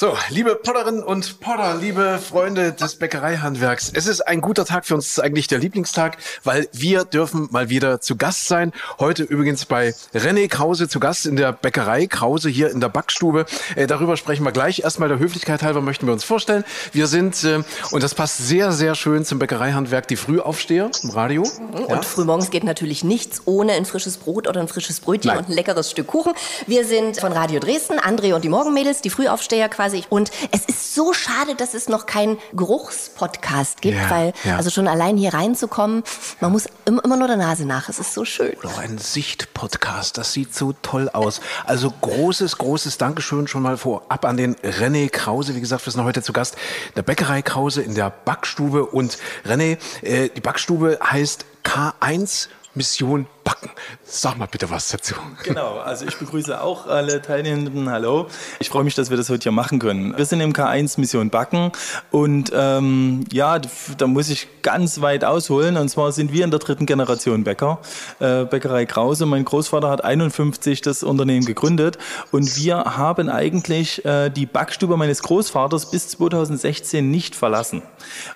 So, liebe Potterinnen und Potter, liebe Freunde des Bäckereihandwerks, es ist ein guter Tag für uns, eigentlich der Lieblingstag, weil wir dürfen mal wieder zu Gast sein. Heute übrigens bei René Krause zu Gast in der Bäckerei Krause hier in der Backstube. Äh, darüber sprechen wir gleich. Erstmal der Höflichkeit halber möchten wir uns vorstellen. Wir sind, äh, und das passt sehr, sehr schön zum Bäckereihandwerk, die Frühaufsteher im Radio. Und ja? frühmorgens geht natürlich nichts ohne ein frisches Brot oder ein frisches Brötchen Nein. und ein leckeres Stück Kuchen. Wir sind von Radio Dresden, André und die Morgenmädels, die Frühaufsteher quasi quasi. Und es ist so schade, dass es noch keinen Geruchspodcast gibt, Ja, weil ja. also schon allein hier reinzukommen, man muss immer, immer nur der Nase nach. Es ist so schön. Noch ein Sicht-Podcast, das sieht so toll aus. Also großes, großes Dankeschön schon mal vorab an den René Krause. Wie gesagt, wir sind heute zu Gast in der Bäckerei Krause in der Backstube. Und René, äh, die Backstube heißt K1 Mission Backen. Sag mal bitte was dazu. Genau, also ich begrüße auch alle Teilnehmenden. Hallo. Ich freue mich, dass wir das heute hier machen können. Wir sind im K1 Mission Backen und ähm, ja, da muss ich ganz weit ausholen. Und zwar sind wir in der dritten Generation Bäcker. Äh, Bäckerei Krause. Mein Großvater hat 51 das Unternehmen gegründet und wir haben eigentlich äh, die Backstube meines Großvaters bis 2016 nicht verlassen.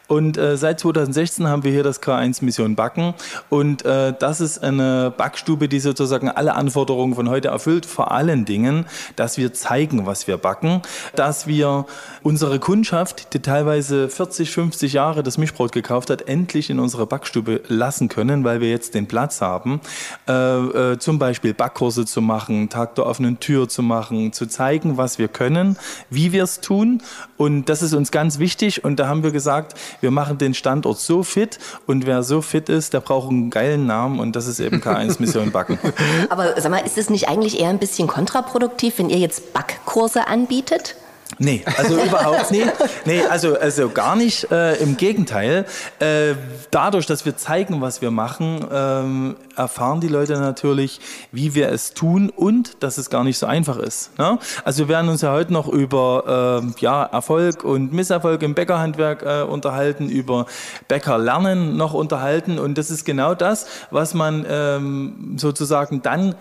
Und äh, seit 2016 haben wir hier das K1 Mission Backen und äh, das ist eine Backstube, die sozusagen alle Anforderungen von heute erfüllt. Vor allen Dingen, dass wir zeigen, was wir backen, dass wir unsere Kundschaft, die teilweise 40, 50 Jahre das Mischbrot gekauft hat, endlich in unsere Backstube lassen können, weil wir jetzt den Platz haben, äh, äh, zum Beispiel Backkurse zu machen, Tag der offenen Tür zu machen, zu zeigen, was wir können, wie wir es tun. Und das ist uns ganz wichtig. Und da haben wir gesagt, wir machen den Standort so fit und wer so fit ist, der braucht einen geilen Namen und das ist eben K1 Mission Backen. Aber sag mal, ist es nicht eigentlich eher ein bisschen kontraproduktiv, wenn ihr jetzt Backkurse anbietet? Nee, also überhaupt nicht. Nee, also, also gar nicht. Äh, Im Gegenteil. Äh, dadurch, dass wir zeigen, was wir machen, ähm, erfahren die Leute natürlich, wie wir es tun und dass es gar nicht so einfach ist. Ne? Also wir werden uns ja heute noch über ähm, ja, Erfolg und Misserfolg im Bäckerhandwerk äh, unterhalten, über Bäckerlernen noch unterhalten. Und das ist genau das, was man ähm, sozusagen dann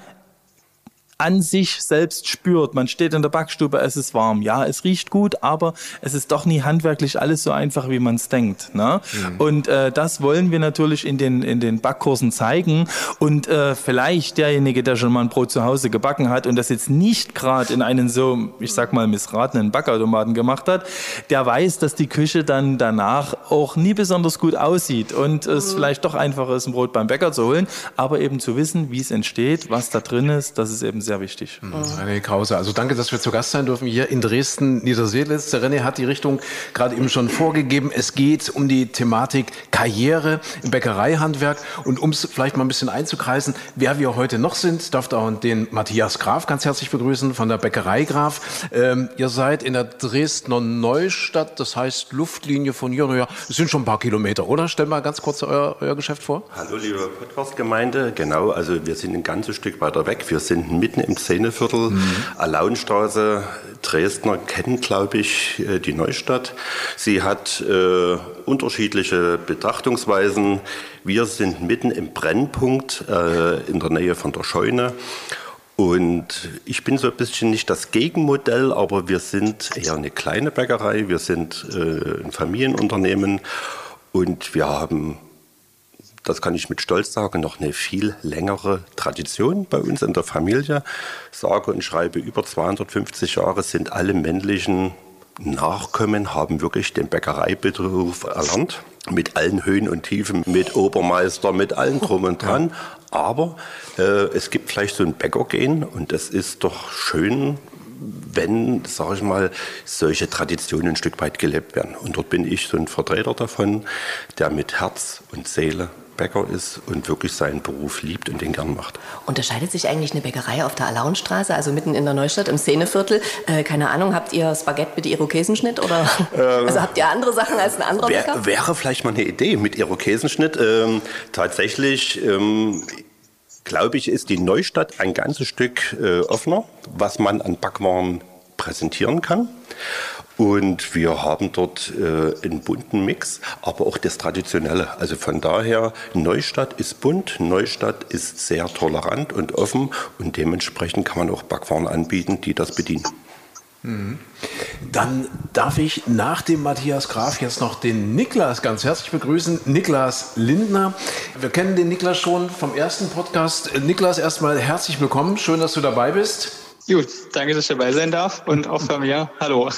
an sich selbst spürt. Man steht in der Backstube, es ist warm. Ja, es riecht gut, aber es ist doch nie handwerklich alles so einfach, wie man es denkt. Ne? Und äh, das wollen wir natürlich in den, in den Backkursen zeigen. Und äh, vielleicht derjenige, der schon mal ein Brot zu Hause gebacken hat und das jetzt nicht gerade in einen so, ich sag mal, missratenen Backautomaten gemacht hat, der weiß, dass die Küche dann danach auch nie besonders gut aussieht und es vielleicht doch einfacher ist, ein Brot beim Bäcker zu holen, aber eben zu wissen, wie es entsteht, was da drin ist, das ist eben sehr wichtig. René Krause, also danke, dass wir zu Gast sein dürfen hier in Dresden, Niederseelitz. Der René hat die Richtung gerade eben schon vorgegeben. Es geht um die Thematik Karriere im Bäckereihandwerk. Und um es vielleicht mal ein bisschen einzukreisen, wer wir heute noch sind, darf auch den Matthias Graf ganz herzlich begrüßen von der Bäckerei Graf. Ähm, ihr seid in der Dresdner Neustadt, das heißt Luftlinie von hier, naja, es sind schon ein paar Kilometer, oder? Stell mal ganz kurz euer, euer Geschäft vor. Hallo liebe Podcast-Gemeinde, genau, also wir sind ein ganzes Stück weiter weg. Wir sind mitten im Szeneviertel, Alaunstraße. Dresdner kennen, glaube ich, äh, die Neustadt. Sie hat äh, unterschiedliche Betrachtungsweisen. Wir sind mitten im Brennpunkt äh, in der Nähe von der Scheune. Und ich bin so ein bisschen nicht das Gegenmodell, aber wir sind eher eine kleine Bäckerei. Wir sind äh, ein Familienunternehmen und wir haben das kann ich mit Stolz sagen, noch eine viel längere Tradition bei uns in der Familie. Sage und schreibe, über 250 Jahre sind alle männlichen Nachkommen, haben wirklich den Bäckereiberuf erlernt. Mit allen Höhen und Tiefen, mit Obermeister, mit allem drum und dran. Aber äh, es gibt vielleicht so ein Bäckergehen und es ist doch schön, wenn, sage ich mal, solche Traditionen ein Stück weit gelebt werden. Und dort bin ich so ein Vertreter davon, der mit Herz und Seele Bäcker ist und wirklich seinen Beruf liebt und den gern macht. Unterscheidet sich eigentlich eine Bäckerei auf der Alaunstraße, also mitten in der Neustadt, im Szeneviertel? Äh, keine Ahnung, habt ihr Spaghetti mit Irokesenschnitt oder also habt ihr andere Sachen als ein anderer Wär, Bäcker? wäre vielleicht mal eine Idee mit Irokesenschnitt. Ähm, tatsächlich ähm, glaube ich, ist die Neustadt ein ganzes Stück äh, offener, was man an Backwaren präsentieren kann. Und wir haben dort äh, einen bunten Mix, aber auch das Traditionelle. Also von daher, Neustadt ist bunt, Neustadt ist sehr tolerant und offen und dementsprechend kann man auch Backwaren anbieten, die das bedienen. Dann darf ich nach dem Matthias Graf jetzt noch den Niklas ganz herzlich begrüßen. Niklas Lindner. Wir kennen den Niklas schon vom ersten Podcast. Niklas, erstmal herzlich willkommen. Schön, dass du dabei bist. Gut, danke, dass ich dabei sein darf und auch von mir. Hallo.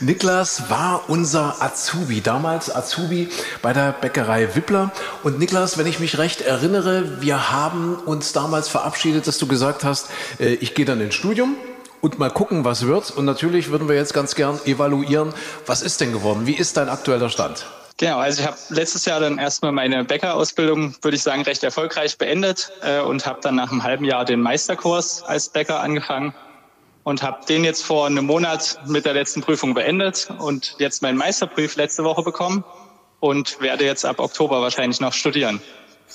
Niklas war unser Azubi, damals Azubi bei der Bäckerei Wippler. Und Niklas, wenn ich mich recht erinnere, wir haben uns damals verabschiedet, dass du gesagt hast, äh, ich gehe dann ins Studium und mal gucken, was wird. Und natürlich würden wir jetzt ganz gern evaluieren, was ist denn geworden? Wie ist dein aktueller Stand? Genau, also ich habe letztes Jahr dann erstmal meine Bäckerausbildung, würde ich sagen, recht erfolgreich beendet äh, und habe dann nach einem halben Jahr den Meisterkurs als Bäcker angefangen und habe den jetzt vor einem Monat mit der letzten Prüfung beendet und jetzt meinen Meisterbrief letzte Woche bekommen und werde jetzt ab Oktober wahrscheinlich noch studieren.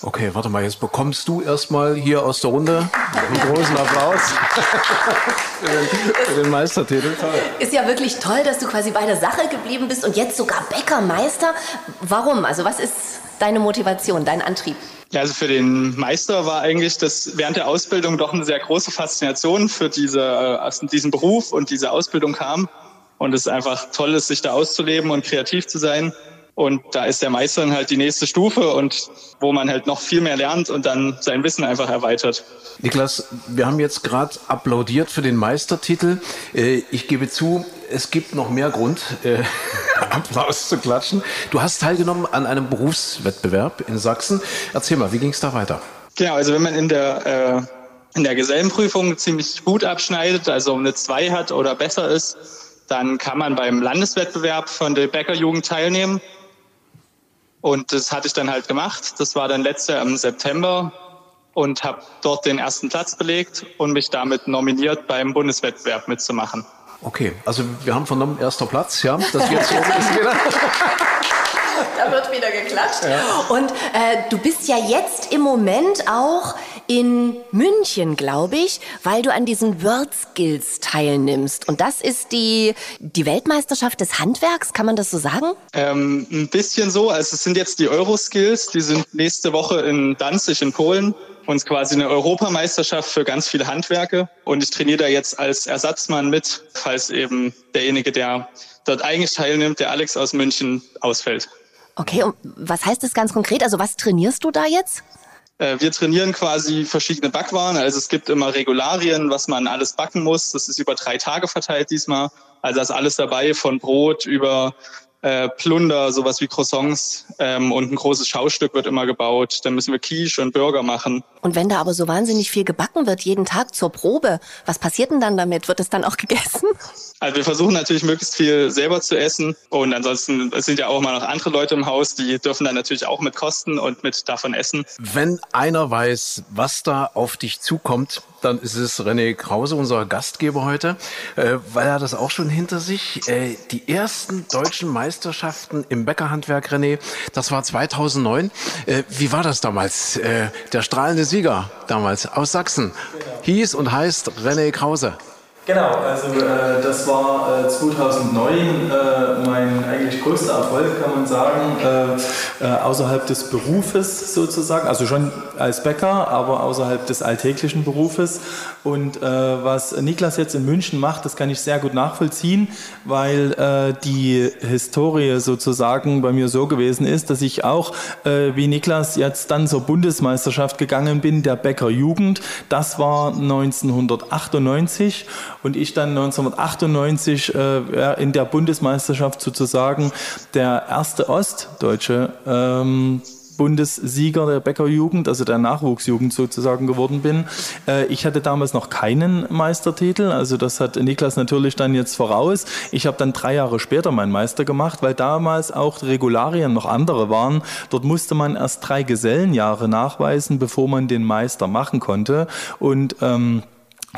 Okay, warte mal, jetzt bekommst du erstmal hier aus der Runde einen großen Applaus für, den, für den Meistertitel. Ist ja wirklich toll, dass du quasi bei der Sache geblieben bist und jetzt sogar Bäckermeister. Warum? Also was ist deine Motivation, dein Antrieb? Ja, also für den Meister war eigentlich das während der Ausbildung doch eine sehr große Faszination für diese, äh, diesen Beruf und diese Ausbildung kam. Und es ist einfach toll, ist, sich da auszuleben und kreativ zu sein. Und da ist der Meister dann halt die nächste Stufe und wo man halt noch viel mehr lernt und dann sein Wissen einfach erweitert. Niklas, wir haben jetzt gerade applaudiert für den Meistertitel. Äh, ich gebe zu, es gibt noch mehr Grund, äh, Applaus zu klatschen. Du hast teilgenommen an einem Berufswettbewerb in Sachsen. Erzähl mal, wie ging es da weiter? Genau, also wenn man in der äh, in der Gesellenprüfung ziemlich gut abschneidet, also eine 2 hat oder besser ist, dann kann man beim Landeswettbewerb von der Bäckerjugend teilnehmen. Und das hatte ich dann halt gemacht. Das war dann letztes Jahr im September und habe dort den ersten Platz belegt und mich damit nominiert, beim Bundeswettbewerb mitzumachen. Okay, also wir haben vernommen, erster Platz, ja, das wird so ist wieder. Da wird wieder geklatscht. Ja. Und äh, du bist ja jetzt im Moment auch in München, glaube ich, weil du an diesen World Skills teilnimmst. Und das ist die, die Weltmeisterschaft des Handwerks, kann man das so sagen? Ähm, ein bisschen so. Also es sind jetzt die Euro-Skills, die sind nächste Woche in Danzig in Polen uns quasi eine Europameisterschaft für ganz viele Handwerke. Und ich trainiere da jetzt als Ersatzmann mit, falls eben derjenige, der dort eigentlich teilnimmt, der Alex aus München, ausfällt. Okay, und was heißt das ganz konkret? Also was trainierst du da jetzt? Äh, wir trainieren quasi verschiedene Backwaren. Also es gibt immer Regularien, was man alles backen muss. Das ist über drei Tage verteilt diesmal. Also da ist alles dabei, von Brot über äh, Plunder, sowas wie Croissants ähm, und ein großes Schaustück wird immer gebaut. Dann müssen wir Quiche und Burger machen. Und wenn da aber so wahnsinnig viel gebacken wird, jeden Tag zur Probe, was passiert denn dann damit? Wird es dann auch gegessen? Also wir versuchen natürlich möglichst viel selber zu essen und ansonsten es sind ja auch mal noch andere Leute im Haus, die dürfen dann natürlich auch mit kosten und mit davon essen. Wenn einer weiß, was da auf dich zukommt, dann ist es René Krause, unser Gastgeber heute, äh, weil er das auch schon hinter sich. Äh, die ersten deutschen Meisterschaften im Bäckerhandwerk, René, das war 2009. Äh, wie war das damals? Äh, der strahlende Sieger damals aus Sachsen hieß und heißt René Krause. Genau, also äh, das war äh, 2009 äh, mein eigentlich größter Erfolg, kann man sagen, äh, äh, außerhalb des Berufes sozusagen, also schon als Bäcker, aber außerhalb des alltäglichen Berufes. Und äh, was Niklas jetzt in München macht, das kann ich sehr gut nachvollziehen, weil die Historie sozusagen bei mir so gewesen ist, dass ich auch wie Niklas jetzt dann zur Bundesmeisterschaft gegangen bin, der Bäcker Jugend. Das war 1998 und ich dann 1998 äh, in der Bundesmeisterschaft sozusagen der erste Ostdeutsche ähm, Bundessieger der Bäckerjugend, also der Nachwuchsjugend sozusagen geworden bin. Äh, ich hatte damals noch keinen Meistertitel, also das hat Niklas natürlich dann jetzt voraus. Ich habe dann drei Jahre später meinen Meister gemacht, weil damals auch Regularien noch andere waren. Dort musste man erst drei Gesellenjahre nachweisen, bevor man den Meister machen konnte. Und ähm,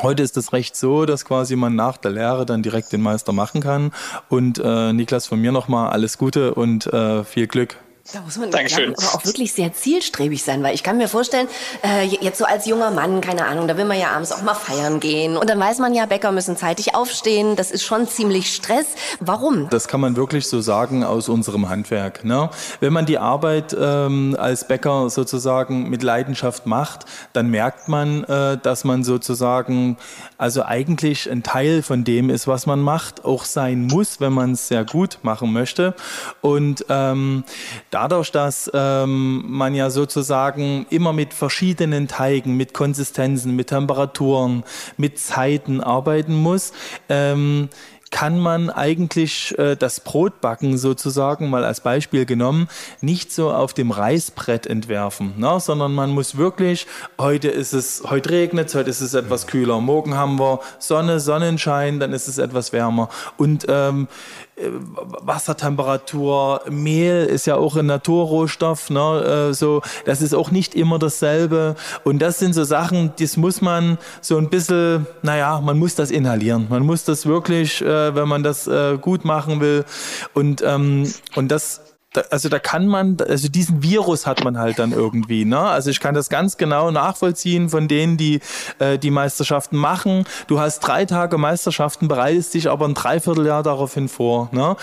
Heute ist das Recht so, dass quasi man nach der Lehre dann direkt den Meister machen kann. Und äh, Niklas, von mir nochmal alles Gute und äh, viel Glück Da muss man Dankeschön. aber auch wirklich sehr zielstrebig sein, weil ich kann mir vorstellen, äh, jetzt so als junger Mann, keine Ahnung, da will man ja abends auch mal feiern gehen. Und dann weiß man ja, Bäcker müssen zeitig aufstehen. Das ist schon ziemlich Stress. Warum? Das kann man wirklich so sagen aus unserem Handwerk. Ne? Wenn man die Arbeit ähm, als Bäcker sozusagen mit Leidenschaft macht, dann merkt man, äh, dass man sozusagen also eigentlich ein Teil von dem ist, was man macht, auch sein muss, wenn man es sehr gut machen möchte. Und ähm, dadurch, dass ähm, man ja sozusagen immer mit verschiedenen Teigen, mit Konsistenzen, mit Temperaturen, mit Zeiten arbeiten muss, ähm, kann man eigentlich äh, das Brotbacken sozusagen mal als Beispiel genommen nicht so auf dem Reißbrett entwerfen, ne? sondern man muss wirklich, heute ist es, heute regnet es, heute ist es etwas kühler, morgen haben wir Sonne, Sonnenschein, dann ist es etwas wärmer und ähm, äh, Wassertemperatur, Mehl ist ja auch ein Naturrohstoff, ne? Äh, so, das ist auch nicht immer dasselbe. Und das sind so Sachen, das muss man so ein bisschen, naja, man muss das inhalieren. Man muss das wirklich, äh, wenn man das gut machen will. Und, ähm, und das da, also da kann man, also diesen Virus hat man halt dann irgendwie. Ne? Also ich kann das ganz genau nachvollziehen von denen, die äh, die Meisterschaften machen. Du hast drei Tage Meisterschaften, bereitest dich aber ein Dreivierteljahr daraufhin vor. Ne?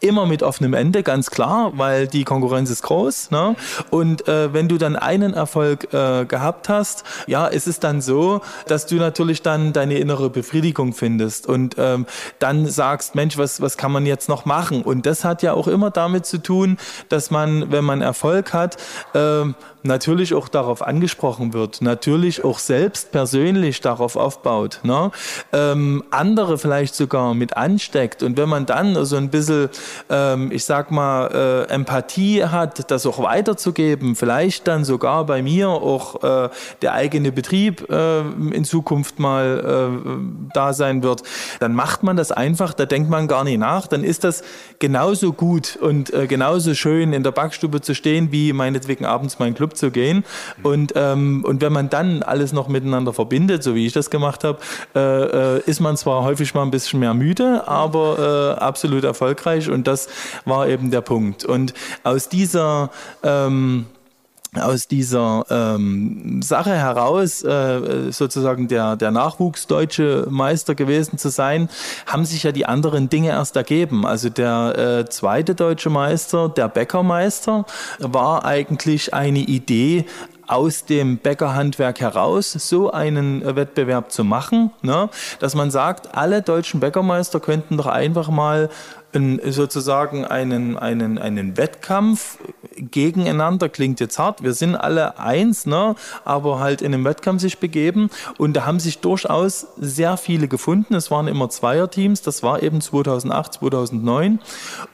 Immer mit offenem Ende, ganz klar, weil die Konkurrenz ist groß. Ne? Und äh, wenn du dann einen Erfolg äh, gehabt hast, ja, ist es dann so, dass du natürlich dann deine innere Befriedigung findest und ähm, dann sagst, Mensch, was, was kann man jetzt noch machen? Und das hat ja auch immer damit zu tun, dass man, wenn man Erfolg hat, äh, natürlich auch darauf angesprochen wird, natürlich auch selbst persönlich darauf aufbaut, ne? ähm, andere vielleicht sogar mit ansteckt. Und wenn man dann so ein bisschen, ähm, ich sag mal, äh, Empathie hat, das auch weiterzugeben, vielleicht dann sogar bei mir auch äh, der eigene Betrieb äh, in Zukunft mal äh, da sein wird, dann macht man das einfach, da denkt man gar nicht nach, dann ist das genauso gut und äh, genauso schön in der Backstube zu stehen, wie meinetwegen abends mein Club zu gehen. Und, ähm, und wenn man dann alles noch miteinander verbindet, so wie ich das gemacht habe, äh, äh, ist man zwar häufig mal ein bisschen mehr müde, aber äh, absolut erfolgreich. Und das war eben der Punkt. Und aus dieser ähm, aus dieser ähm, Sache heraus äh, sozusagen der, der Nachwuchsdeutsche Meister gewesen zu sein, haben sich ja die anderen Dinge erst ergeben. Also der äh, zweite deutsche Meister, der Bäckermeister, war eigentlich eine Idee aus dem Bäckerhandwerk heraus so einen Wettbewerb zu machen, ne? dass man sagt, alle deutschen Bäckermeister könnten doch einfach mal sozusagen einen, einen, einen Wettkampf gegeneinander, klingt jetzt hart, wir sind alle eins, ne, aber halt in einem Wettkampf sich begeben. Und da haben sich durchaus sehr viele gefunden, es waren immer Zweierteams, das war eben 2008, 2009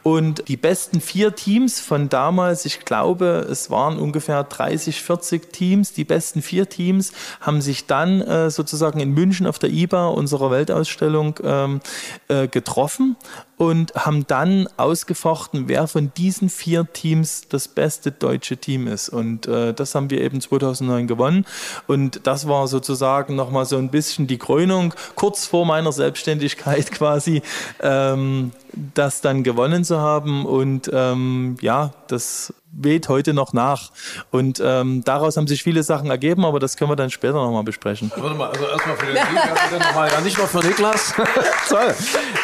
und die besten vier Teams von damals, ich glaube, es waren ungefähr 30, 40 Teams, die besten vier Teams haben sich dann äh, sozusagen in München auf der IBA, unserer Weltausstellung, ähm, äh, getroffen und haben dann ausgefochten, wer von diesen vier Teams das beste deutsche Team ist. Und äh, das haben wir eben 2009 gewonnen. Und das war sozusagen nochmal so ein bisschen die Krönung, kurz vor meiner Selbstständigkeit quasi, ähm, das dann gewonnen zu haben. Und ähm, ja, das weht heute noch nach. Und ähm, daraus haben sich viele Sachen ergeben, aber das können wir dann später nochmal besprechen. Warte mal, also erstmal für den Sieg, nochmal, ja, nicht nur für Niklas. Toll.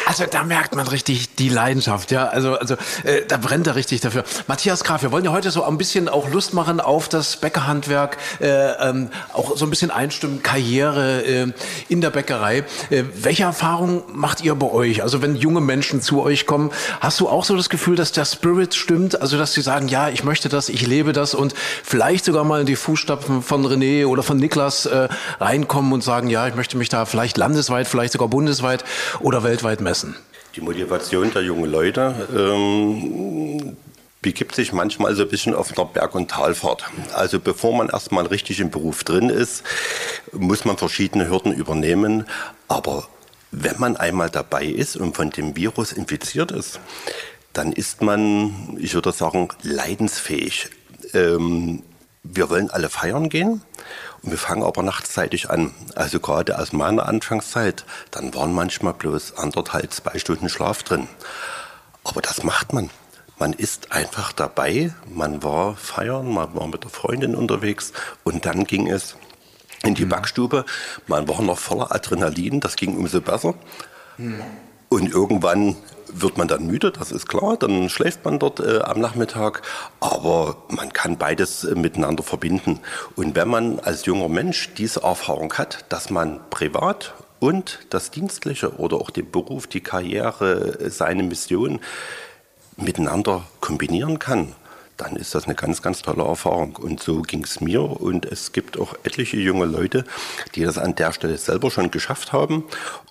Also da merkt man richtig die Leidenschaft, ja. Also, also äh, da brennt er richtig dafür. Matthias Graf, wir wollen ja heute so ein bisschen auch Lust machen auf das Bäckerhandwerk, äh, ähm, auch so ein bisschen einstimmen, Karriere äh, in der Bäckerei. Äh, welche Erfahrung macht ihr bei euch? Also wenn junge Menschen zu euch kommen, hast du auch so das Gefühl, dass der Spirit stimmt? Also dass sie sagen, ja, ich möchte das, ich lebe das und vielleicht sogar mal in die Fußstapfen von René oder von Niklas äh, reinkommen und sagen, ja, ich möchte mich da vielleicht landesweit, vielleicht sogar bundesweit oder weltweit messen? Die Motivation der jungen Leute ähm, begibt sich manchmal so ein bisschen auf einer Berg- und Talfahrt. Also bevor man erstmal richtig im Beruf drin ist, muss man verschiedene Hürden übernehmen. Aber wenn man einmal dabei ist und von dem Virus infiziert ist, dann ist man, ich würde sagen, leidensfähig. Ähm, wir wollen alle feiern gehen und wir fangen aber nachtzeitig an. Also gerade aus meiner Anfangszeit, dann waren manchmal bloß anderthalb, zwei Stunden Schlaf drin. Aber das macht man. Man ist einfach dabei, man war feiern, man war mit der Freundin unterwegs und dann ging es in die mhm. Backstube. Man war noch voller Adrenalin, das ging umso besser. Mhm. Und irgendwann wird man dann müde, das ist klar, dann schläft man dort äh, am Nachmittag, aber man kann beides äh, miteinander verbinden. Und wenn man als junger Mensch diese Erfahrung hat, dass man privat und das Dienstliche oder auch den Beruf, die Karriere, äh, seine Mission miteinander kombinieren kann, dann ist das eine ganz, ganz tolle Erfahrung. Und so ging es mir. Und es gibt auch etliche junge Leute, die das an der Stelle selber schon geschafft haben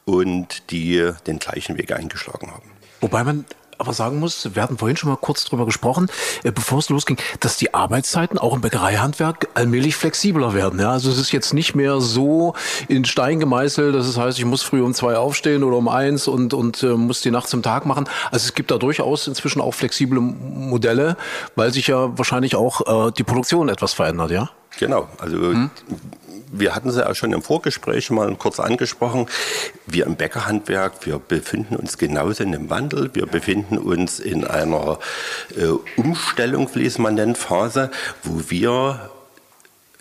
und die den gleichen Weg eingeschlagen haben. Wobei man aber sagen muss, wir hatten vorhin schon mal kurz drüber gesprochen, äh, bevor es losging, dass die Arbeitszeiten auch im Bäckereihandwerk allmählich flexibler werden. Ja, also es ist jetzt nicht mehr so in Stein gemeißelt, dass es heißt, ich muss früh um zwei aufstehen oder um eins und, und äh, muss die Nacht zum Tag machen. Also es gibt da durchaus inzwischen auch flexible Modelle, weil sich ja wahrscheinlich auch äh, die Produktion etwas verändert, ja? Genau, also hm? wir hatten sie ja schon im Vorgespräch mal kurz angesprochen. Wir im Bäckerhandwerk, wir befinden uns genauso in einem Wandel. Wir befinden uns in einer äh, Umstellung, wie es man nennt, Phase, wo wir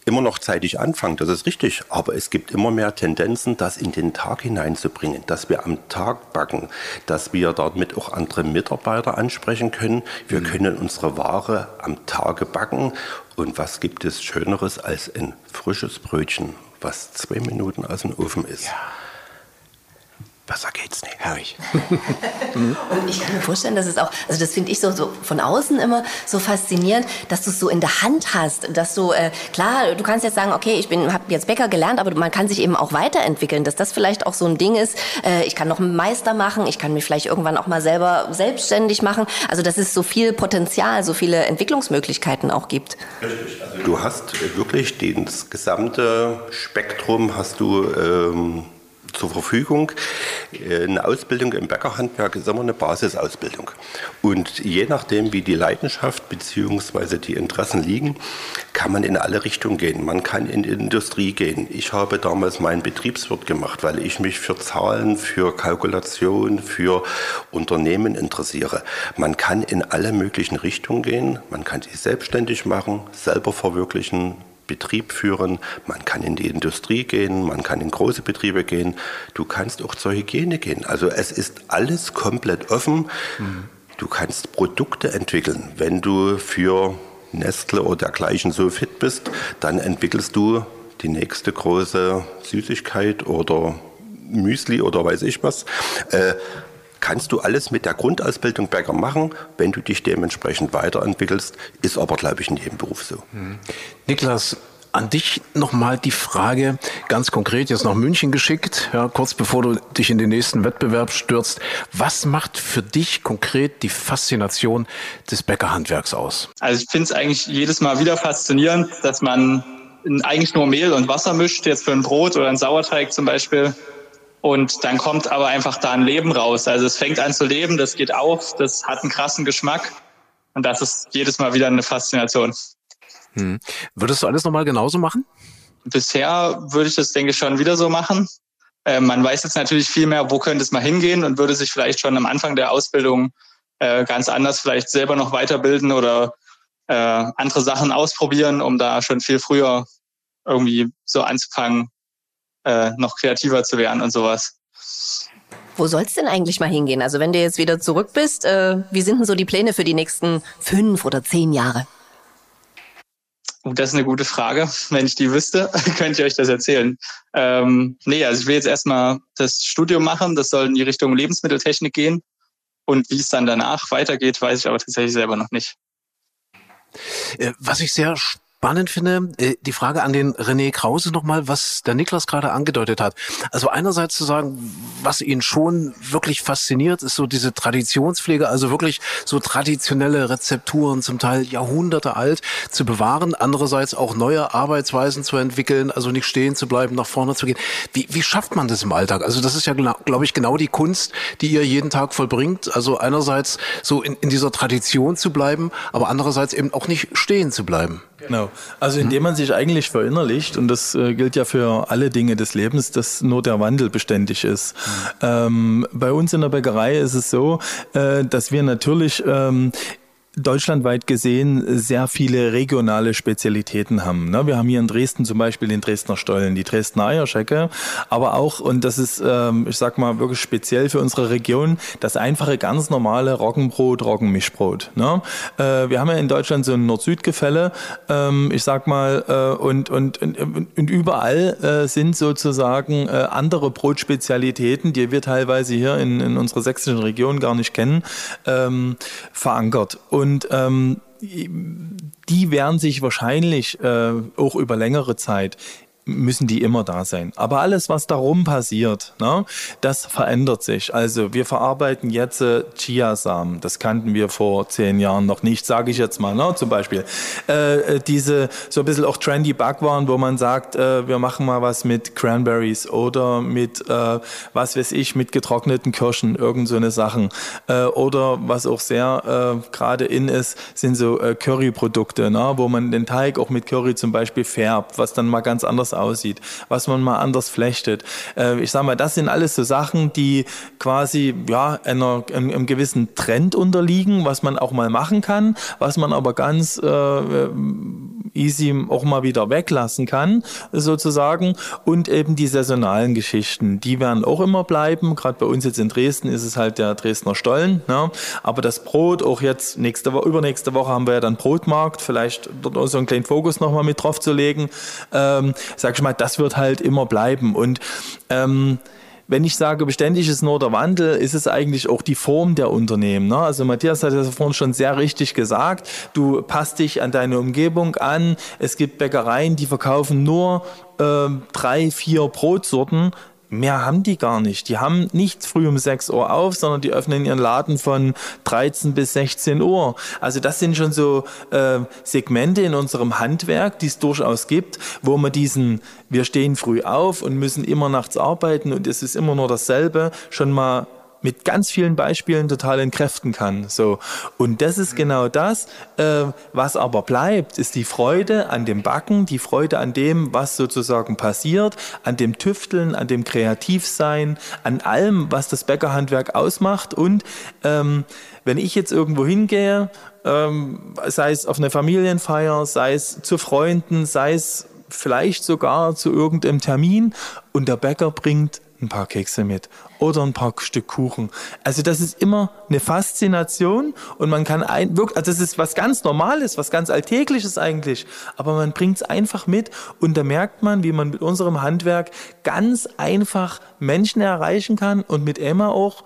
immer noch zeitig anfangen, das ist richtig, aber es gibt immer mehr Tendenzen, das in den Tag hineinzubringen, dass wir am Tag backen, dass wir damit auch andere Mitarbeiter ansprechen können. Wir mhm. können unsere Ware am Tage backen und was gibt es Schöneres als ein frisches Brötchen, was zwei Minuten aus dem Ofen ist? Ja. Besser geht's nicht. Herrlich. und ich kann mir vorstellen, dass es auch, also das finde ich so, so von außen immer so faszinierend, dass du es so in der Hand hast, dass du, äh, klar, du kannst jetzt sagen, okay, ich bin, habe jetzt Bäcker gelernt, aber man kann sich eben auch weiterentwickeln, dass das vielleicht auch so ein Ding ist, äh, ich kann noch einen Meister machen, ich kann mich vielleicht irgendwann auch mal selber selbstständig machen, also dass es so viel Potenzial, so viele Entwicklungsmöglichkeiten auch gibt. Richtig, also du hast wirklich das gesamte Spektrum, hast du ähm zur Verfügung. Äh, eine Ausbildung im Bäckerhandwerk ist immer eine Basisausbildung. Und je nachdem, wie die Leidenschaft bzw. die Interessen liegen, kann man in alle Richtungen gehen. Man kann in die Industrie gehen. Ich habe damals meinen Betriebswirt gemacht, weil ich mich für Zahlen, für Kalkulation, für Unternehmen interessiere. Man kann in alle möglichen Richtungen gehen. Man kann sich selbstständig machen, selber verwirklichen, Betrieb führen, man kann in die Industrie gehen, man kann in große Betriebe gehen, du kannst auch zur Hygiene gehen. Also es ist alles komplett offen. Mhm. Du kannst Produkte entwickeln. Wenn du für Nestle oder dergleichen so fit bist, dann entwickelst du die nächste große Süßigkeit oder Müsli oder weiß ich was. Äh, kannst du alles mit der Grundausbildung Bäcker machen, wenn du dich dementsprechend weiterentwickelst, ist aber, glaube ich, in jedem Beruf so. Mhm. Niklas, an dich nochmal die Frage, ganz konkret, jetzt nach München geschickt, ja, kurz bevor du dich in den nächsten Wettbewerb stürzt. Was macht für dich konkret die Faszination des Bäckerhandwerks aus? Also ich finde es eigentlich jedes Mal wieder faszinierend, dass man eigentlich nur Mehl und Wasser mischt, jetzt für ein Brot oder ein Sauerteig zum Beispiel. Und dann kommt aber einfach da ein Leben raus. Also es fängt an zu leben, das geht auf, das hat einen krassen Geschmack. Und das ist jedes Mal wieder eine Faszination. Hm. Würdest du alles nochmal genauso machen? Bisher würde ich das, denke ich, schon wieder so machen. Äh, man weiß jetzt natürlich viel mehr, wo könnte es mal hingehen und würde sich vielleicht schon am Anfang der Ausbildung äh, ganz anders vielleicht selber noch weiterbilden oder äh, andere Sachen ausprobieren, um da schon viel früher irgendwie so anzufangen, äh, noch kreativer zu werden und sowas. Wo soll es denn eigentlich mal hingehen? Also wenn du jetzt wieder zurück bist, äh, wie sind denn so die Pläne für die nächsten fünf oder zehn Jahre? Oh, das ist eine gute Frage. Wenn ich die wüsste, könnte ich euch das erzählen. Ähm, nee, also ich will jetzt erstmal das Studium machen. Das soll in die Richtung Lebensmitteltechnik gehen. Und wie es dann danach weitergeht, weiß ich aber tatsächlich selber noch nicht. Äh, was ich sehr spannend finde, äh, die Frage an den René Krause nochmal, was der Niklas gerade angedeutet hat. Also einerseits zu sagen, was ihn schon wirklich fasziniert, ist so diese Traditionspflege, also wirklich so traditionelle Rezepturen, zum Teil Jahrhunderte alt, zu bewahren. Andererseits auch neue Arbeitsweisen zu entwickeln, also nicht stehen zu bleiben, nach vorne zu gehen. Wie, wie schafft man das im Alltag? Also das ist ja, glaube ich, genau die Kunst, die ihr jeden Tag vollbringt. Also einerseits so in, in dieser Tradition zu bleiben, aber andererseits eben auch nicht stehen zu bleiben. Genau. Also indem man sich eigentlich verinnerlicht, und das äh, gilt ja für alle Dinge des Lebens, dass nur der Wandel beständig ist. Mhm. Ähm, bei uns in der Bäckerei ist es so, äh, dass wir natürlich ähm, deutschlandweit gesehen sehr viele regionale Spezialitäten haben. Ne? Wir haben hier in Dresden zum Beispiel den Dresdner Stollen, die Dresdner Eierschecke, aber auch, und das ist, ähm, ich sag mal, wirklich speziell für unsere Region, das einfache, ganz normale Roggenbrot, Roggenmischbrot. Ne? Äh, wir haben ja in Deutschland so ein Nord-Süd-Gefälle, ähm, ich sag mal, äh, und, und, und, und überall äh, sind sozusagen äh, andere Brotspezialitäten, die wir teilweise hier in, in unserer sächsischen Region gar nicht kennen, ähm, verankert. Und und ähm, die werden sich wahrscheinlich äh, auch über längere Zeit müssen die immer da sein. Aber alles, was darum passiert, ne, das verändert sich. Also wir verarbeiten jetzt äh, Chiasamen. Das kannten wir vor zehn Jahren noch nicht, sage ich jetzt mal. Ne, zum Beispiel äh, äh, diese so ein bisschen auch trendy Backwaren, wo man sagt, äh, wir machen mal was mit Cranberries oder mit äh, was weiß ich, mit getrockneten Kirschen, irgend so eine Sachen. Äh, oder was auch sehr äh, gerade in ist, sind so äh, Curry-Produkte, ne, wo man den Teig auch mit Curry zum Beispiel färbt, was dann mal ganz anders aussieht, was man mal anders flechtet. Äh, ich sage mal, das sind alles so Sachen, die quasi ja einer, einem, einem gewissen Trend unterliegen, was man auch mal machen kann, was man aber ganz äh, easy auch mal wieder weglassen kann, sozusagen. Und eben die saisonalen Geschichten, die werden auch immer bleiben. Gerade bei uns jetzt in Dresden ist es halt der Dresdner Stollen. Ne? Aber das Brot, auch jetzt nächste Woche, übernächste Woche haben wir ja dann Brotmarkt, vielleicht dort auch so einen kleinen Fokus nochmal mit drauf zu legen. Ähm, sag ich mal, das wird halt immer bleiben. Und ähm, wenn ich sage, beständig ist nur der Wandel, ist es eigentlich auch die Form der Unternehmen. Ne? Also Matthias hat das vorhin schon sehr richtig gesagt. Du passt dich an deine Umgebung an. Es gibt Bäckereien, die verkaufen nur äh, drei, vier Brotsorten Mehr haben die gar nicht. Die haben nicht früh um 6 Uhr auf, sondern die öffnen ihren Laden von 13 bis 16 Uhr. Also das sind schon so äh, Segmente in unserem Handwerk, die es durchaus gibt, wo man diesen, wir stehen früh auf und müssen immer nachts arbeiten und es ist immer nur dasselbe, schon mal mit ganz vielen Beispielen total entkräften kann. So. Und das ist genau das, äh, was aber bleibt, ist die Freude an dem Backen, die Freude an dem, was sozusagen passiert, an dem Tüfteln, an dem Kreativsein, an allem, was das Bäckerhandwerk ausmacht. Und ähm, wenn ich jetzt irgendwo hingehe, ähm, sei es auf eine Familienfeier, sei es zu Freunden, sei es vielleicht sogar zu irgendeinem Termin und der Bäcker bringt ein paar Kekse mit oder ein paar Stück Kuchen. Also das ist immer eine Faszination und man kann ein, wirklich, also das ist was ganz Normales, was ganz Alltägliches eigentlich, aber man bringt es einfach mit und da merkt man, wie man mit unserem Handwerk ganz einfach Menschen erreichen kann und mit Emma auch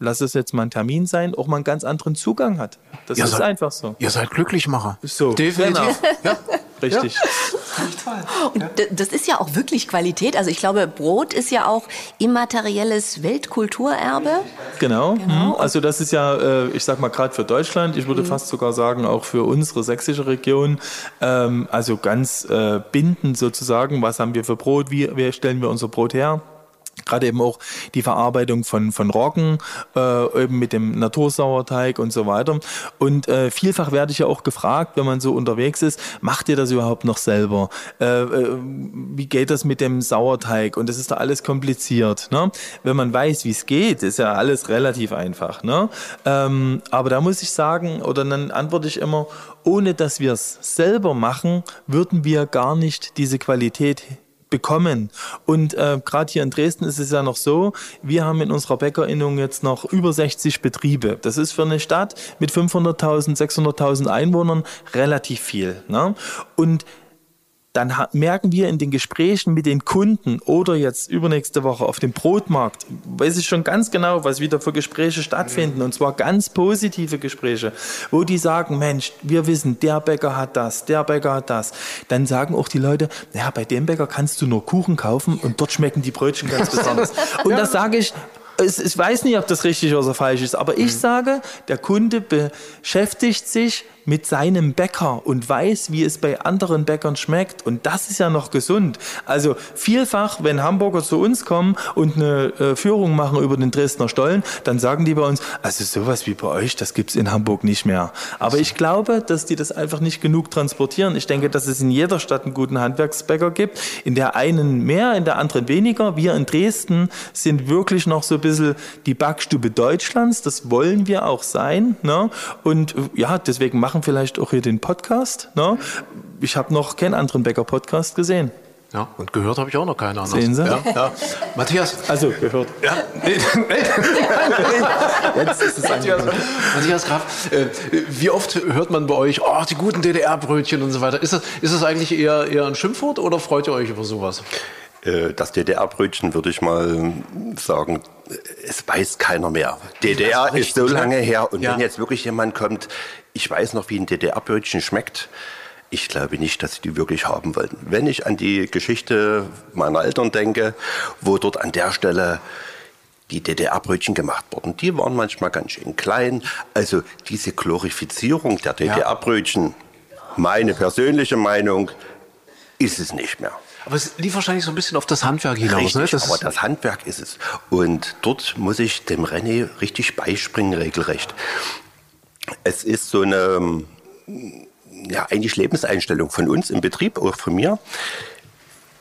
lass es jetzt mal ein Termin sein, auch mal einen ganz anderen Zugang hat. Das ihr ist seid, einfach so. Ihr seid Glücklichmacher. So, definitiv. Genau. Ja. Richtig. Ja. Und das ist ja auch wirklich Qualität. Also ich glaube, Brot ist ja auch immaterielles Weltkulturerbe. Genau. genau. Mhm. Also das ist ja, äh, ich sag mal gerade für Deutschland, ich würde mhm. fast sogar sagen auch für unsere sächsische Region, ähm, also ganz äh, bindend sozusagen. Was haben wir für Brot? Wie, wie stellen wir unser Brot her? Gerade eben auch die Verarbeitung von, von Roggen, äh, eben mit dem Natursauerteig und so weiter. Und äh, vielfach werde ich ja auch gefragt, wenn man so unterwegs ist, macht ihr das überhaupt noch selber? Äh, äh, wie geht das mit dem Sauerteig? Und das ist da alles kompliziert. Ne? Wenn man weiß, wie es geht, ist ja alles relativ einfach. Ne? Ähm, aber da muss ich sagen, oder dann antworte ich immer, ohne dass wir es selber machen, würden wir gar nicht diese Qualität bekommen. Und äh, gerade hier in Dresden ist es ja noch so, wir haben in unserer Bäckerinnung jetzt noch über 60 Betriebe. Das ist für eine Stadt mit 500.000, 600.000 Einwohnern relativ viel. Ne? Und dann merken wir in den Gesprächen mit den Kunden oder jetzt übernächste Woche auf dem Brotmarkt, weiß ich schon ganz genau, was wieder für Gespräche stattfinden und zwar ganz positive Gespräche, wo die sagen, Mensch, wir wissen, der Bäcker hat das, der Bäcker hat das. Dann sagen auch die Leute, naja, bei dem Bäcker kannst du nur Kuchen kaufen und dort schmecken die Brötchen ganz besonders. Und das sage ich, ich weiß nicht, ob das richtig oder falsch ist, aber ich mhm. sage, der Kunde beschäftigt sich mit seinem Bäcker und weiß, wie es bei anderen Bäckern schmeckt. Und das ist ja noch gesund. Also vielfach, wenn Hamburger zu uns kommen und eine äh, Führung machen über den Dresdner Stollen, dann sagen die bei uns, also sowas wie bei euch, das gibt's in Hamburg nicht mehr. Aber ich glaube, dass die das einfach nicht genug transportieren. Ich denke, dass es in jeder Stadt einen guten Handwerksbäcker gibt. In der einen mehr, in der anderen weniger. Wir in Dresden sind wirklich noch so ein bisschen die Backstube Deutschlands. Das wollen wir auch sein. Ne? Und äh, ja, deswegen machen vielleicht auch hier den Podcast. Ne? Ich habe noch keinen anderen Bäcker-Podcast gesehen. Ja, und gehört habe ich auch noch keinen anderen. Sehen Sie? Ja, ja. Matthias. Also gehört. Ja, nee, nee. Jetzt ist es Matthias, Matthias Graf, äh, wie oft hört man bei euch, oh, die guten DDR-Brötchen und so weiter? Ist das, ist das eigentlich eher, eher ein Schimpfwort oder freut ihr euch über sowas? Äh, Das DDR-Brötchen würde ich mal sagen, es weiß keiner mehr. DDR ist ist so lange her und Ja. wenn jetzt wirklich jemand kommt, ich weiß noch, wie ein DDR-Brötchen schmeckt, ich glaube nicht, dass sie die wirklich haben wollten. Wenn ich an die Geschichte meiner Eltern denke, wo dort an der Stelle die DDR-Brötchen gemacht wurden, die waren manchmal ganz schön klein. Also diese Glorifizierung der DDR-Brötchen, meine persönliche Meinung, ist es nicht mehr. Aber es lief wahrscheinlich so ein bisschen auf das Handwerk hinaus. Richtig, ne? Das aber das Handwerk ist es. Und dort muss ich dem René richtig beispringen, regelrecht. Es ist so eine, ähm, ja, eigentlich Lebenseinstellung von uns im Betrieb, auch von mir.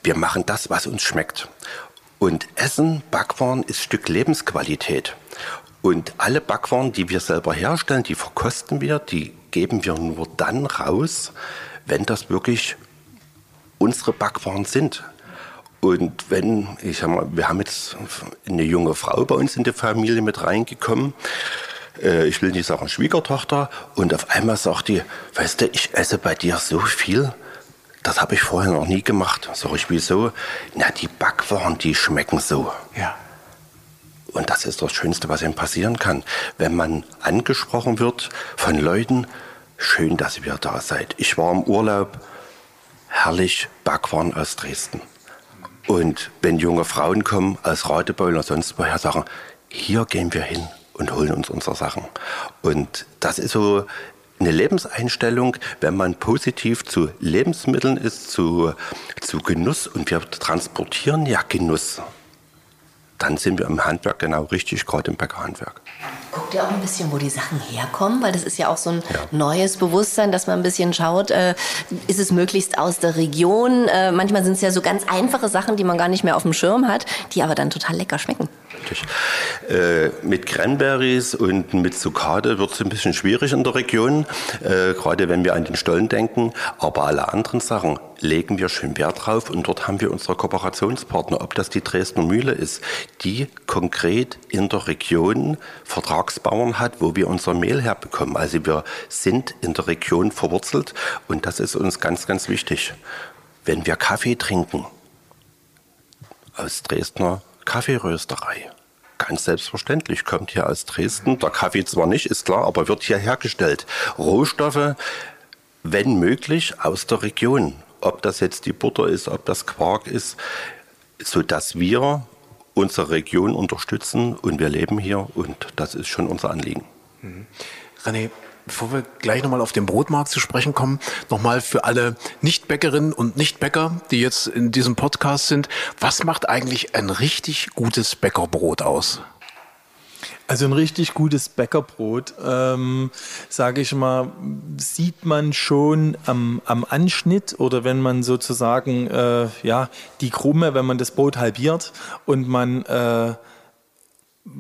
Wir machen das, was uns schmeckt. Und Essen, Backwaren ist Stück Lebensqualität. Und alle Backwaren, die wir selber herstellen, die verkosten wir, die geben wir nur dann raus, wenn das wirklich unsere Backwaren sind. Und wenn, ich sag mal, wir haben jetzt eine junge Frau bei uns in die Familie mit reingekommen, äh, ich will nicht sagen Schwiegertochter, und auf einmal sagt die, weißt du, ich esse bei dir so viel, das habe ich vorher noch nie gemacht. Sag ich, wieso? Na, die Backwaren, die schmecken so. ja. Und das ist das Schönste, was ihm passieren kann. Wenn man angesprochen wird von Leuten, schön, dass ihr da seid. Ich war im Urlaub, herrlich Backwaren aus Dresden. Und wenn junge Frauen kommen aus Radebeul oder sonst woher, sagen, hier gehen wir hin und holen uns unsere Sachen. Und das ist so eine Lebenseinstellung, wenn man positiv zu Lebensmitteln ist, zu, zu Genuss und wir transportieren ja Genuss dann sind wir im Handwerk genau richtig, gerade im Bäckerhandwerk. Guckt ihr auch ein bisschen, wo die Sachen herkommen? Weil das ist ja auch so ein neues Bewusstsein, dass man ein bisschen schaut, äh, ist es möglichst aus der Region? Äh, manchmal sind es ja so ganz einfache Sachen, die man gar nicht mehr auf dem Schirm hat, die aber dann total lecker schmecken. Richtig. Äh, mit Cranberries und mit Zucchade wird es ein bisschen schwierig in der Region, äh, gerade wenn wir an den Stollen denken. Aber alle anderen Sachen legen wir schön Wert drauf und dort haben wir unsere Kooperationspartner, ob das die Dresdner Mühle ist, die konkret in der Region Vertragsbauern hat, wo wir unser Mehl herbekommen. Also wir sind in der Region verwurzelt und das ist uns ganz, ganz wichtig. Wenn wir Kaffee trinken, aus Dresdner Kaffeerösterei. Ganz selbstverständlich kommt hier aus Dresden. Der Kaffee zwar nicht, ist klar, aber wird hier hergestellt. Rohstoffe, wenn möglich, aus der Region. Ob das jetzt die Butter ist, ob das Quark ist, sodass wir unsere Region unterstützen und wir leben hier und das ist schon unser Anliegen. René, bevor wir gleich nochmal auf den Brotmarkt zu sprechen kommen, nochmal für alle Nichtbäckerinnen und Nichtbäcker, die jetzt in diesem Podcast sind, was macht eigentlich ein richtig gutes Bäckerbrot aus? Also ein richtig gutes Bäckerbrot, ähm, sage ich mal, sieht man schon am, am Anschnitt oder wenn man sozusagen äh, ja die Krumme, wenn man das Brot halbiert und man äh,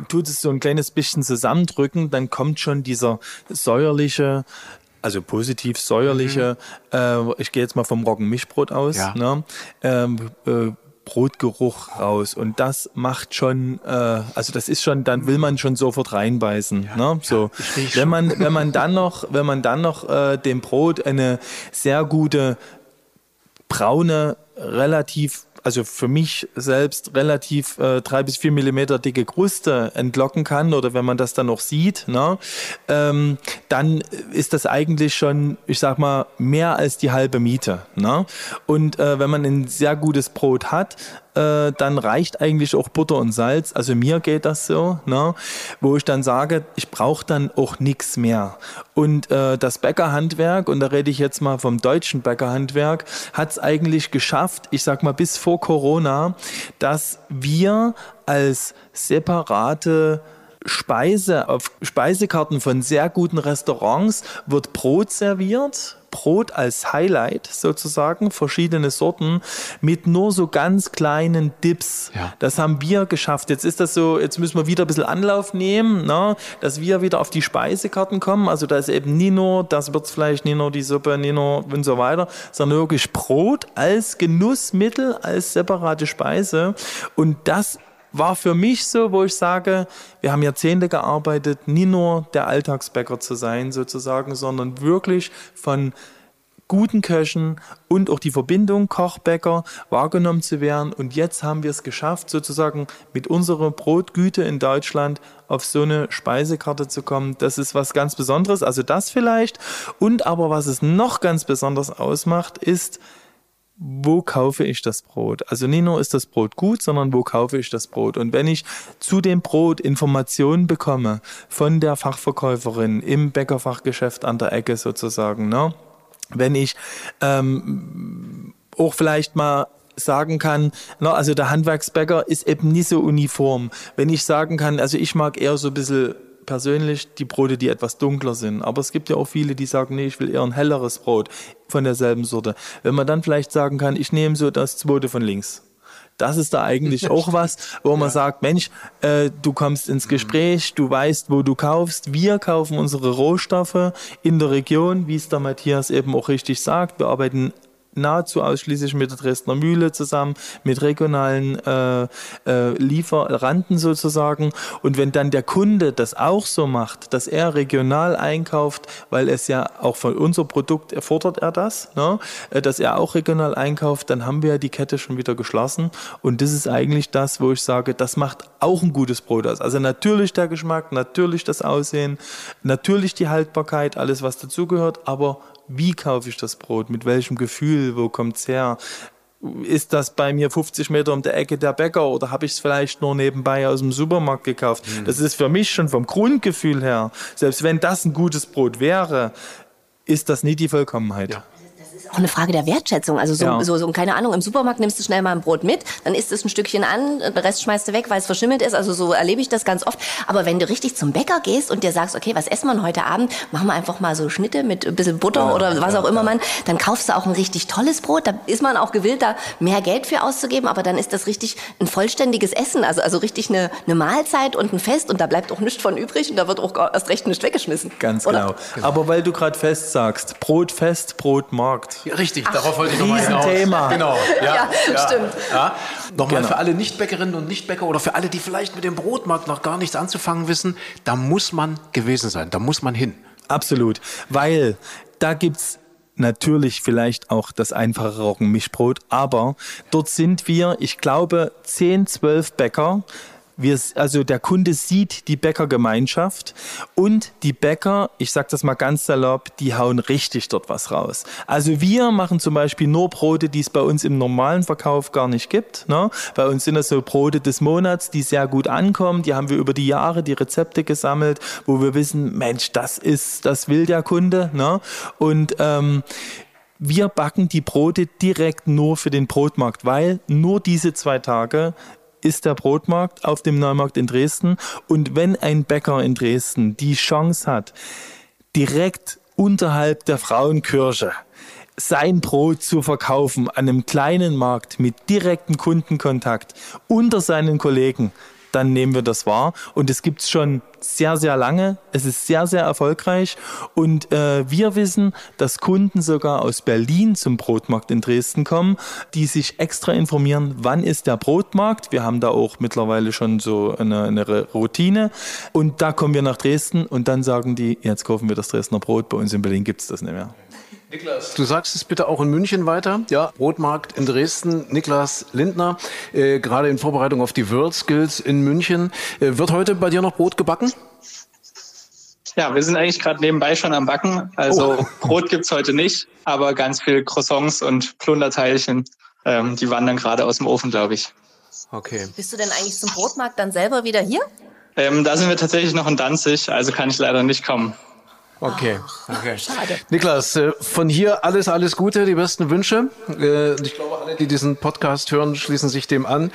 tut es so ein kleines bisschen zusammendrücken, dann kommt schon dieser säuerliche, also positiv säuerliche, äh, ich gehe jetzt mal vom Roggenmischbrot aus, Ja. ne? ähm, äh, Brotgeruch raus und das macht schon, äh, also das ist schon, dann will man schon sofort reinbeißen. ne? So, riech wenn man wenn man dann noch, wenn man dann noch äh, dem Brot eine sehr gute braune, relativ, also für mich selbst relativ äh, drei bis vier Millimeter dicke Kruste entlocken kann oder wenn man das dann noch sieht, ne, ähm, dann ist das eigentlich schon, ich sag mal, mehr als die halbe Miete. Ne? Und äh, wenn man ein sehr gutes Brot hat, äh, dann reicht eigentlich auch Butter und Salz. Also mir geht das so, ne? wo ich dann sage, ich brauche dann auch nichts mehr. Und äh, das Bäckerhandwerk, und da rede ich jetzt mal vom deutschen Bäckerhandwerk, hat es eigentlich geschafft, ich sag mal bis vor Corona, dass wir als separate Speise auf Speisekarten von sehr guten Restaurants wird Brot serviert Brot als Highlight sozusagen, verschiedene Sorten mit nur so ganz kleinen Dips. Ja. Das haben wir geschafft. Jetzt ist das so, jetzt müssen wir wieder ein bisschen Anlauf nehmen, ne, dass wir wieder auf die Speisekarten kommen. Also da ist eben nie nur das Würzfleisch, nie nur die Suppe, nie nur und so weiter, sondern wirklich Brot als Genussmittel, als separate Speise. Und das war für mich so, wo ich sage, wir haben Jahrzehnte gearbeitet, nie nur der Alltagsbäcker zu sein sozusagen, sondern wirklich von guten Köchen und auch die Verbindung Kochbäcker wahrgenommen zu werden. Und jetzt haben wir es geschafft, sozusagen mit unserer Brotgüte in Deutschland auf so eine Speisekarte zu kommen. Das ist was ganz Besonderes. Also das vielleicht. Und aber was es noch ganz besonders ausmacht, ist, wo kaufe ich das Brot? Also nicht nur ist das Brot gut, sondern wo kaufe ich das Brot? Und wenn ich zu dem Brot Informationen bekomme von der Fachverkäuferin im Bäckerfachgeschäft an der Ecke sozusagen, ne? wenn ich ähm, auch vielleicht mal sagen kann, na, also der Handwerksbäcker ist eben nicht so uniform. Wenn ich sagen kann, also ich mag eher so ein bisschen persönlich die Brote, die etwas dunkler sind. Aber es gibt ja auch viele, die sagen, nee, ich will eher ein helleres Brot von derselben Sorte. Wenn man dann vielleicht sagen kann, ich nehme so das zweite von links. Das ist da eigentlich auch was, wo man ja. sagt, Mensch, äh, du kommst ins Gespräch, du weißt, wo du kaufst. Wir kaufen unsere Rohstoffe in der Region, wie es der Matthias eben auch richtig sagt. Wir arbeiten nahezu ausschließlich mit der Dresdner Mühle zusammen, mit regionalen äh, äh, Lieferanten sozusagen. Und wenn dann der Kunde das auch so macht, dass er regional einkauft, weil es ja auch von unser Produkt erfordert er das, ne? Äh, dass er auch regional einkauft, dann haben wir ja die Kette schon wieder geschlossen. Und das ist eigentlich das, wo ich sage, das macht auch ein gutes Brot aus. Also natürlich der Geschmack, natürlich das Aussehen, natürlich die Haltbarkeit, alles was dazugehört, aber wie kaufe ich das Brot, mit welchem Gefühl, wo kommt es her? Ist das bei mir 50 Meter um der Ecke der Bäcker oder habe ich es vielleicht nur nebenbei aus dem Supermarkt gekauft? Mhm. Das ist für mich schon vom Grundgefühl her, selbst wenn das ein gutes Brot wäre, ist das nie die Vollkommenheit. Ja auch eine Frage der Wertschätzung. Also so, ja. so, so, keine Ahnung, im Supermarkt nimmst du schnell mal ein Brot mit, dann isst es ein Stückchen an, den Rest schmeißt du weg, weil es verschimmelt ist. Also so erlebe ich das ganz oft. Aber wenn du richtig zum Bäcker gehst und dir sagst, okay, was essen wir heute Abend? Machen wir einfach mal so Schnitte mit ein bisschen Butter ja, oder was auch immer man, dann kaufst du auch ein richtig tolles Brot. Da ist man auch gewillt, da mehr Geld für auszugeben, aber dann ist das richtig ein vollständiges Essen. Also, also richtig eine, eine Mahlzeit und ein Fest und da bleibt auch nichts von übrig und da wird auch erst recht nichts weggeschmissen. Ganz genau. genau. Aber weil du gerade fest sagst, Brot fest, Brot Markt. Ja, richtig, Ach. darauf wollte ich nochmal hinaus. Thema. Genau. Ja, ja, ja stimmt. Ja. Nochmal genau. für alle Nichtbäckerinnen und Nichtbäcker oder für alle, die vielleicht mit dem Brotmarkt noch gar nichts anzufangen wissen, da muss man gewesen sein, da muss man hin. Absolut, weil da gibt es natürlich vielleicht auch das einfache Roggenmischbrot, aber dort sind wir, ich glaube, 10, 12 Bäcker, wir, also der Kunde sieht die Bäckergemeinschaft und die Bäcker, ich sage das mal ganz salopp, die hauen richtig dort was raus. Also wir machen zum Beispiel nur Brote, die es bei uns im normalen Verkauf gar nicht gibt. Ne? Bei uns sind das so Brote des Monats, die sehr gut ankommen. Die haben wir über die Jahre die Rezepte gesammelt, wo wir wissen, Mensch, das ist, das will der Kunde. Ne? Und ähm, wir backen die Brote direkt nur für den Brotmarkt, weil nur diese zwei Tage ist der Brotmarkt auf dem Neumarkt in Dresden. Und wenn ein Bäcker in Dresden die Chance hat, direkt unterhalb der Frauenkirche sein Brot zu verkaufen an einem kleinen Markt mit direktem Kundenkontakt unter seinen Kollegen, dann nehmen wir das wahr. Und es gibt es schon sehr, sehr lange. Es ist sehr, sehr erfolgreich. Und äh, wir wissen, dass Kunden sogar aus Berlin zum Brotmarkt in Dresden kommen, die sich extra informieren, wann ist der Brotmarkt. Wir haben da auch mittlerweile schon so eine, eine Routine. Und da kommen wir nach Dresden und dann sagen die, jetzt kaufen wir das Dresdner Brot. Bei uns in Berlin gibt es das nicht mehr. Niklas, du sagst es bitte auch in München weiter. Ja, Brotmarkt in Dresden. Niklas Lindner, äh, gerade in Vorbereitung auf die World Skills in München. Äh, wird heute bei dir noch Brot gebacken? Ja, wir sind eigentlich gerade nebenbei schon am Backen. Also oh. Brot gibt's heute nicht, aber ganz viel Croissants und Plunderteilchen. Ähm, die wandern gerade aus dem Ofen, glaube ich. Okay. Bist du denn eigentlich zum Brotmarkt dann selber wieder hier? Ähm, da sind wir tatsächlich noch in Danzig, also kann ich leider nicht kommen. Okay, okay. Schade. Niklas, äh, von hier alles, alles Gute, die besten Wünsche. Äh, Ich glaube, alle, die diesen Podcast hören, schließen sich dem an.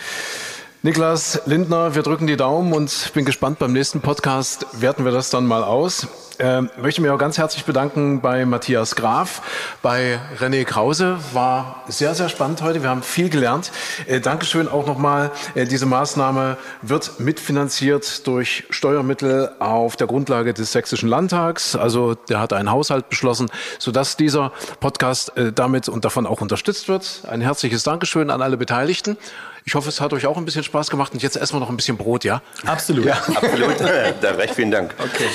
Niklas Lindner, wir drücken die Daumen und bin gespannt. Beim nächsten Podcast werten wir das dann mal aus. Ähm, möchte mich auch ganz herzlich bedanken bei Matthias Graf, bei René Krause. War sehr, sehr spannend heute. Wir haben viel gelernt. Äh, Dankeschön auch nochmal. Äh, diese Maßnahme wird mitfinanziert durch Steuermittel auf der Grundlage des Sächsischen Landtags. Also der hat einen Haushalt beschlossen, sodass dieser Podcast äh, damit und davon auch unterstützt wird. Ein herzliches Dankeschön an alle Beteiligten. Ich hoffe, es hat euch auch ein bisschen Spaß gemacht. Und jetzt essen wir noch ein bisschen Brot, ja? Absolut. Absolut. da recht vielen Dank. Okay.